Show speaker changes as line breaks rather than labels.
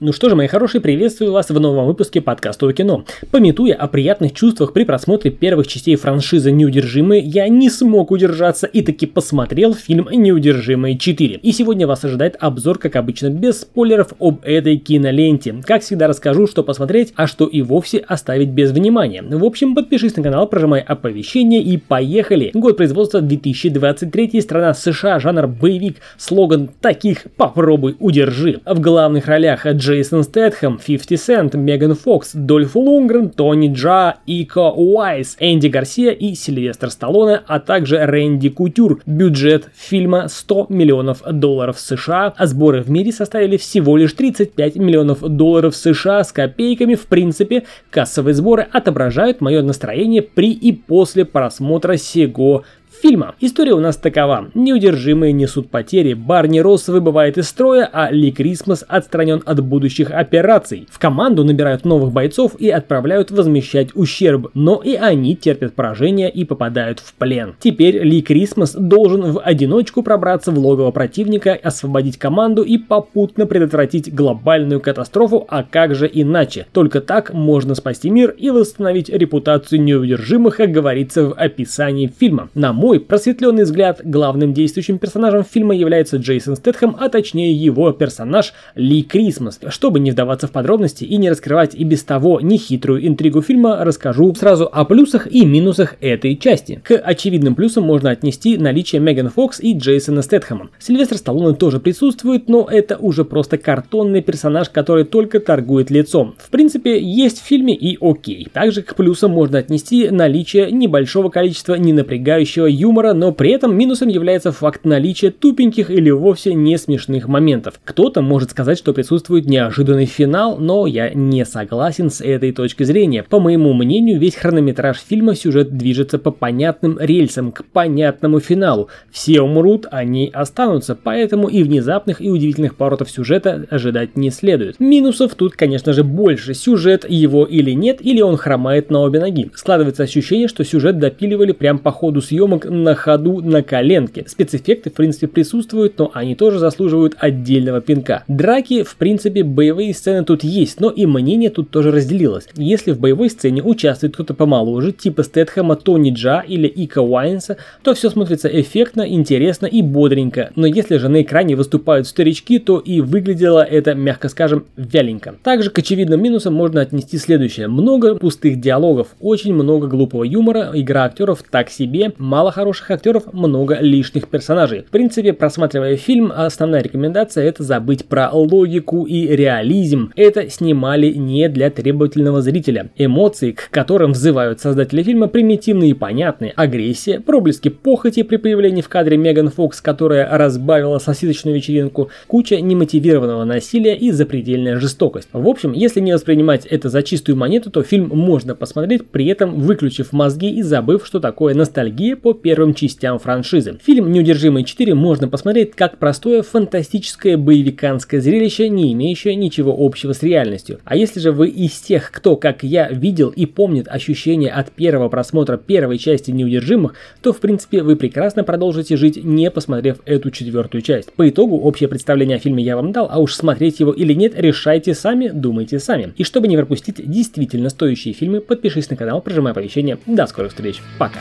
Ну что же, мои хорошие, приветствую вас в новом выпуске подкаста о кино. Пометуя о приятных чувствах при просмотре первых частей франшизы «Неудержимые», я не смог удержаться и таки посмотрел фильм «Неудержимые 4». И сегодня вас ожидает обзор, как обычно, без спойлеров об этой киноленте. Как всегда расскажу, что посмотреть, а что и вовсе оставить без внимания. В общем, подпишись на канал, прожимай оповещения и поехали. Год производства 2023, страна США, жанр боевик, слоган таких «Попробуй, удержи». В главных ролях Джейсон Стэтхэм, 50 Cent, Меган Фокс, Дольф Лунгрен, Тони Джа, Ико Уайс, Энди Гарсия и Сильвестр Сталлоне, а также Рэнди Кутюр. Бюджет фильма 100 миллионов долларов США, а сборы в мире составили всего лишь 35 миллионов долларов США с копейками. В принципе, кассовые сборы отображают мое настроение при и после просмотра сего фильма. История у нас такова. Неудержимые несут потери, Барни Росс выбывает из строя, а Ли Крисмас отстранен от будущих операций. В команду набирают новых бойцов и отправляют возмещать ущерб, но и они терпят поражение и попадают в плен. Теперь Ли Крисмас должен в одиночку пробраться в логово противника, освободить команду и попутно предотвратить глобальную катастрофу, а как же иначе? Только так можно спасти мир и восстановить репутацию неудержимых, как говорится в описании фильма. На мой просветленный взгляд, главным действующим персонажем фильма является Джейсон Стэтхэм, а точнее его персонаж Ли Крисмас. Чтобы не вдаваться в подробности и не раскрывать и без того нехитрую интригу фильма, расскажу сразу о плюсах и минусах этой части. К очевидным плюсам можно отнести наличие Меган Фокс и Джейсона Стэтхэма. Сильвестр Сталлоне тоже присутствует, но это уже просто картонный персонаж, который только торгует лицом. В принципе, есть в фильме и окей. Также к плюсам можно отнести наличие небольшого количества ненапрягающего юмора, но при этом минусом является факт наличия тупеньких или вовсе не смешных моментов. Кто-то может сказать, что присутствует неожиданный финал, но я не согласен с этой точки зрения. По моему мнению, весь хронометраж фильма сюжет движется по понятным рельсам, к понятному финалу. Все умрут, они останутся, поэтому и внезапных и удивительных поворотов сюжета ожидать не следует. Минусов тут, конечно же, больше. Сюжет его или нет, или он хромает на обе ноги. Складывается ощущение, что сюжет допиливали прямо по ходу съемок на ходу на коленке. Спецэффекты в принципе присутствуют, но они тоже заслуживают отдельного пинка. Драки, в принципе, боевые сцены тут есть, но и мнение тут тоже разделилось. Если в боевой сцене участвует кто-то помоложе, типа Стэтхэма, Тони Джа или Ика Уайнса, то все смотрится эффектно, интересно и бодренько. Но если же на экране выступают старички, то и выглядело это, мягко скажем, вяленько. Также к очевидным минусам можно отнести следующее. Много пустых диалогов, очень много глупого юмора, игра актеров так себе, мало хороших актеров, много лишних персонажей. В принципе, просматривая фильм, основная рекомендация это забыть про логику и реализм. Это снимали не для требовательного зрителя. Эмоции, к которым взывают создатели фильма, примитивные и понятные. Агрессия, проблески похоти при появлении в кадре Меган Фокс, которая разбавила сосисочную вечеринку, куча немотивированного насилия и запредельная жестокость. В общем, если не воспринимать это за чистую монету, то фильм можно посмотреть, при этом выключив мозги и забыв, что такое ностальгия по первым частям франшизы. Фильм «Неудержимые 4» можно посмотреть как простое фантастическое боевиканское зрелище, не имеющее ничего общего с реальностью. А если же вы из тех, кто, как я, видел и помнит ощущения от первого просмотра первой части «Неудержимых», то в принципе вы прекрасно продолжите жить, не посмотрев эту четвертую часть. По итогу общее представление о фильме я вам дал, а уж смотреть его или нет, решайте сами, думайте сами. И чтобы не пропустить действительно стоящие фильмы, подпишись на канал, прожимай оповещения. До скорых встреч. Пока.